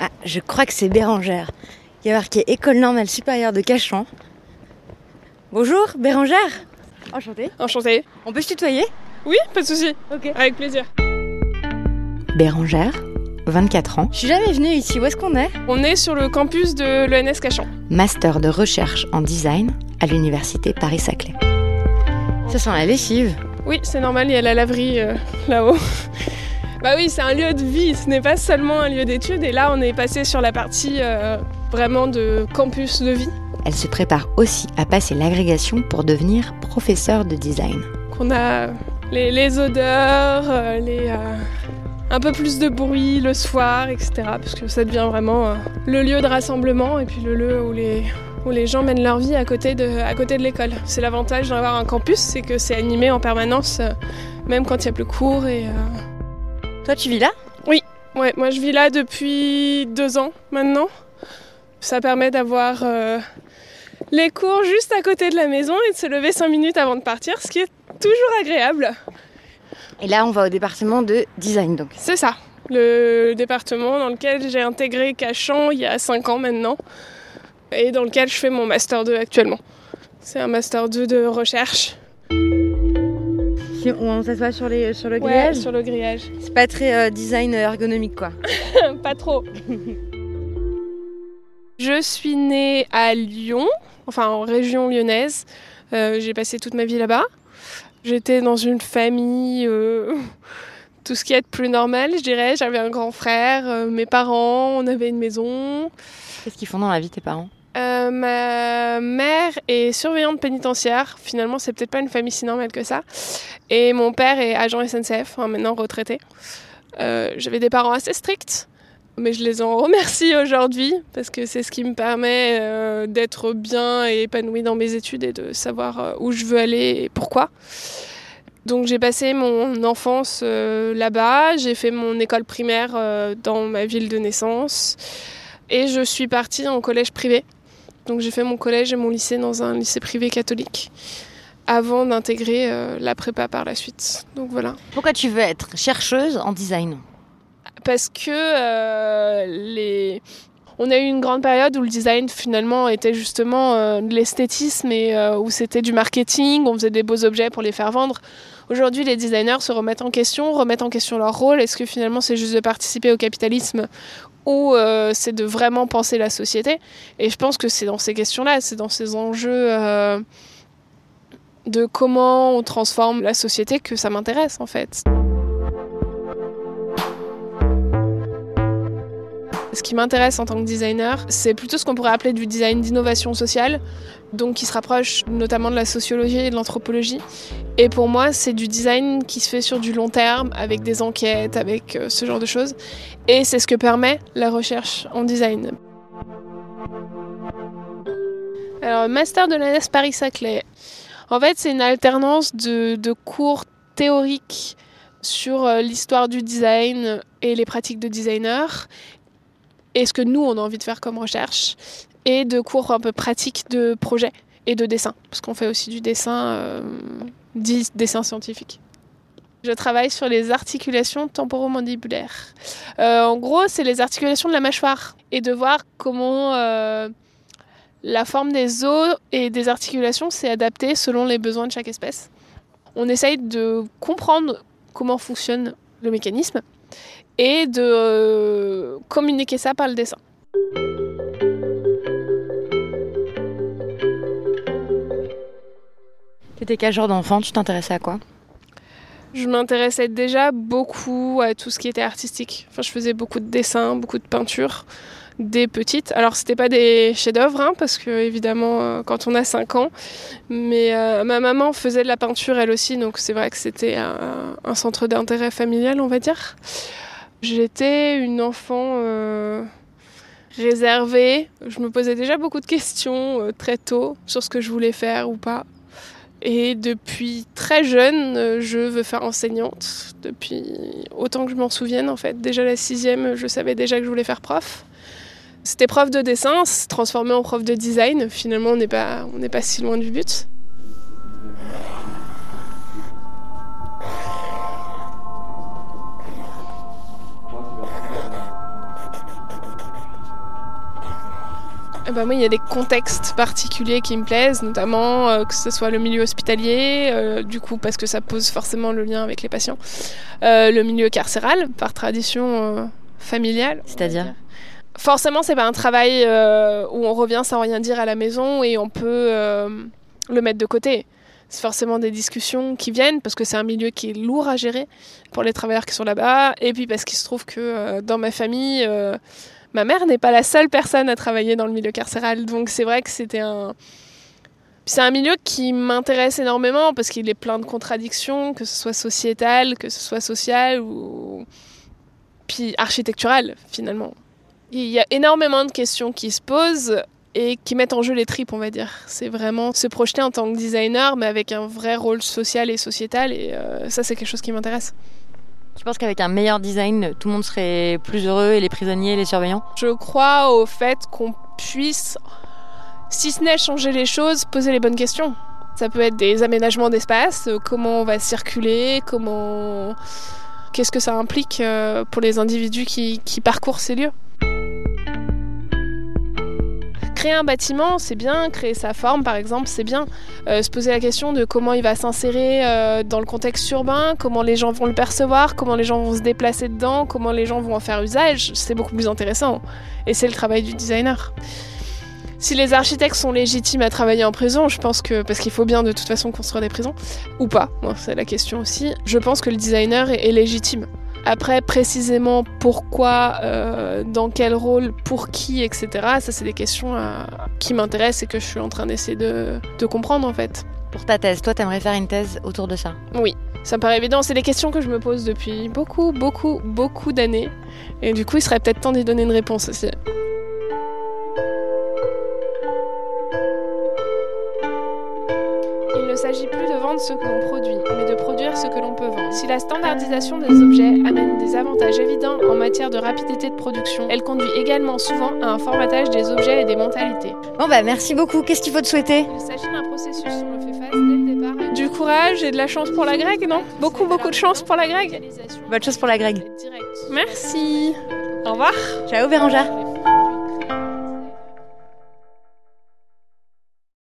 Ah, je crois que c'est Bérangère. Il y a marqué École normale supérieure de Cachan. Bonjour, Bérangère Enchantée. Enchantée. On peut se tutoyer? Oui, pas de souci. Ok. Avec plaisir. Bérangère, 24 ans, Je suis jamais venue ici. Où est-ce qu'on est? On est sur le campus de l'ENS Cachan. master de recherche en design à l'université Paris-Saclay. Ça sent la lessive. Oui, c'est normal, il y a la laverie euh, là-haut. Bah oui, c'est un lieu de vie, ce n'est pas seulement un lieu d'études. Et là, on est passé sur la partie euh, vraiment de campus de vie. Elle se prépare aussi à passer l'agrégation pour devenir professeur de design. Qu'on a les, les odeurs, euh, les, euh, un peu plus de bruit le soir, etc. Parce que ça devient vraiment le lieu de rassemblement et puis le lieu où les, où les gens mènent leur vie à côté de, à côté de l'école. C'est l'avantage d'avoir un campus, c'est que c'est animé en permanence, même quand il y a plus cours. Et, Toi, tu vis là? Ouais, moi je vis là depuis deux ans maintenant. Ça permet d'avoir euh, les cours juste à côté de la maison et de se lever cinq minutes avant de partir, ce qui est toujours agréable. Et là, on va au département de design donc. C'est ça, le département dans lequel j'ai intégré Cachan il y a cinq ans maintenant et dans lequel je fais mon master 2 actuellement. C'est un master 2 de recherche. On s'assoit sur, les, sur le Ouais, grillage sur le grillage. C'est pas très euh, design ergonomique quoi. Pas trop. Je suis née à Lyon, enfin en région lyonnaise. Euh, j'ai passé toute ma vie là-bas. J'étais dans une famille, euh, tout ce qui est de plus normal, je dirais. J'avais un grand frère, euh, mes parents, on avait une maison. Qu'est-ce qu'ils font dans la vie tes parents? Euh, ma mère est surveillante pénitentiaire. Finalement, c'est peut-être pas une famille si normale que ça. Et mon père est agent SNCF, enfin, maintenant retraité. Euh, J'avais des parents assez stricts, mais je les en remercie aujourd'hui parce que c'est ce qui me permet euh, d'être bien et épanouie dans mes études et de savoir où je veux aller et pourquoi. Donc j'ai passé mon enfance là-bas, j'ai fait mon école primaire dans ma ville de naissance et je suis partie en collège privé. Donc j'ai fait mon collège et mon lycée dans un lycée privé catholique avant d'intégrer euh, la prépa par la suite. Donc voilà. Pourquoi tu veux être chercheuse en design? Parce que euh, les... on a eu une grande période où le design finalement était justement euh, de l'esthétisme et euh, où c'était du marketing, on faisait des beaux objets pour les faire vendre. Aujourd'hui, les designers se remettent en question, remettent en question leur rôle. Est-ce que finalement c'est juste de participer au capitalisme ou euh, c'est de vraiment penser la société Et je pense que c'est dans ces questions-là, c'est dans ces enjeux euh, de comment on transforme la société que ça m'intéresse en fait. Ce qui m'intéresse en tant que designer, c'est plutôt ce qu'on pourrait appeler du design d'innovation sociale, donc qui se rapproche notamment de la sociologie et de l'anthropologie. Et pour moi, c'est du design qui se fait sur du long terme, avec des enquêtes, avec euh, ce genre de choses. Et c'est ce que permet la recherche en design. Alors, master de l'ANS Paris-Saclay. En fait, c'est une alternance de, de cours théoriques sur euh, l'histoire du design et les pratiques de designer et ce que nous, on a envie de faire comme recherche, et de cours un peu pratiques de projet et de dessin, parce qu'on fait aussi du dessin, euh, dit dessin scientifique. Je travaille sur les articulations temporomandibulaires. Euh, en gros, c'est les articulations de la mâchoire, et de voir comment euh, la forme des os et des articulations s'est adaptée selon les besoins de chaque espèce. On essaye de comprendre comment fonctionne le mécanisme, et de euh, communiquer ça par le dessin. T'étais quel genre d'enfant? Tu t'intéressais à quoi? Je m'intéressais déjà beaucoup à tout ce qui était artistique. Enfin, je faisais beaucoup de dessins, beaucoup de peintures, des petites. Alors, c'était pas des chefs-d'œuvre, hein, parce que évidemment, euh, quand on a 5 ans, mais euh, ma maman faisait de la peinture elle aussi, donc c'est vrai que c'était un, un centre d'intérêt familial, on va dire. J'étais une enfant euh, réservée. Je me posais déjà beaucoup de questions euh, très tôt sur ce que je voulais faire ou pas. Et depuis très jeune, euh, je veux faire enseignante. Depuis autant que je m'en souvienne, en fait. Déjà la sixième, je savais déjà que je voulais faire prof. C'était prof de dessin, se transformer en prof de design. Finalement, on n'est pas, pas si loin du but. Eh ben, Moi, il y a des contextes particuliers qui me plaisent, notamment euh, que ce soit le milieu hospitalier, euh, du coup, parce que ça pose forcément le lien avec les patients, euh, le milieu carcéral, par tradition familiale. C'est-à-dire Forcément, c'est pas un travail où on revient sans rien dire à la maison et on peut le mettre de côté. C'est forcément des discussions qui viennent parce que c'est un milieu qui est lourd à gérer pour les travailleurs qui sont là-bas. Et puis parce qu'il se trouve que dans ma famille, ma mère n'est pas la seule personne à travailler dans le milieu carcéral. Donc c'est vrai que c'était un... C'est un milieu qui m'intéresse énormément parce qu'il est plein de contradictions, que ce soit sociétal, que ce soit social ou puis architectural finalement. Il y a énormément de questions qui se posent et qui mettent en jeu les tripes, on va dire. C'est vraiment se projeter en tant que designer, mais avec un vrai rôle social et sociétal, et euh, ça, c'est quelque chose qui m'intéresse. Tu penses qu'avec un meilleur design, tout le monde serait plus heureux et les prisonniers, les surveillants Je crois au fait qu'on puisse, si ce n'est changer les choses, poser les bonnes questions. Ça peut être des aménagements d'espace, euh, comment on va circuler, comment... Qu'est-ce que ça implique euh, pour les individus qui parcourent ces lieux créer un bâtiment, c'est bien, créer sa forme par exemple, c'est bien. Euh, se poser la question de comment il va s'insérer euh, dans le contexte urbain, comment les gens vont le percevoir, comment les gens vont se déplacer dedans, comment les gens vont en faire usage, c'est beaucoup plus intéressant. Et c'est le travail du designer. Si les architectes sont légitimes à travailler en prison, je pense que, parce qu'il faut bien de toute façon construire des prisons, ou pas, c'est la question aussi, je pense que le designer est légitime. Après, précisément pourquoi, euh, dans quel rôle, pour qui, etc., ça, c'est des questions euh, qui m'intéressent et que je suis en train d'essayer de, comprendre en fait. Pour ta thèse, toi, t'aimerais faire une thèse autour de ça? Oui, ça me paraît évident. C'est des questions que je me pose depuis beaucoup, beaucoup, beaucoup d'années. Et du coup, il serait peut-être temps d'y donner une réponse aussi. Il ne s'agit plus de vendre ce que l'on produit, mais de produire ce que l'on peut vendre. Si la standardisation des objets amène des avantages évidents en matière de rapidité de production, elle conduit également souvent à un formatage des objets et des mentalités. Bon bah merci beaucoup, qu'est-ce qu'il faut te souhaiter? Il s'agit d'un processus où l'on fait face dès le départ. Du courage et de la chance pour la grecque, non? Beaucoup beaucoup de chance pour la grecque Bonne chance pour la grecque. Merci. Au revoir. Ciao Bérangère.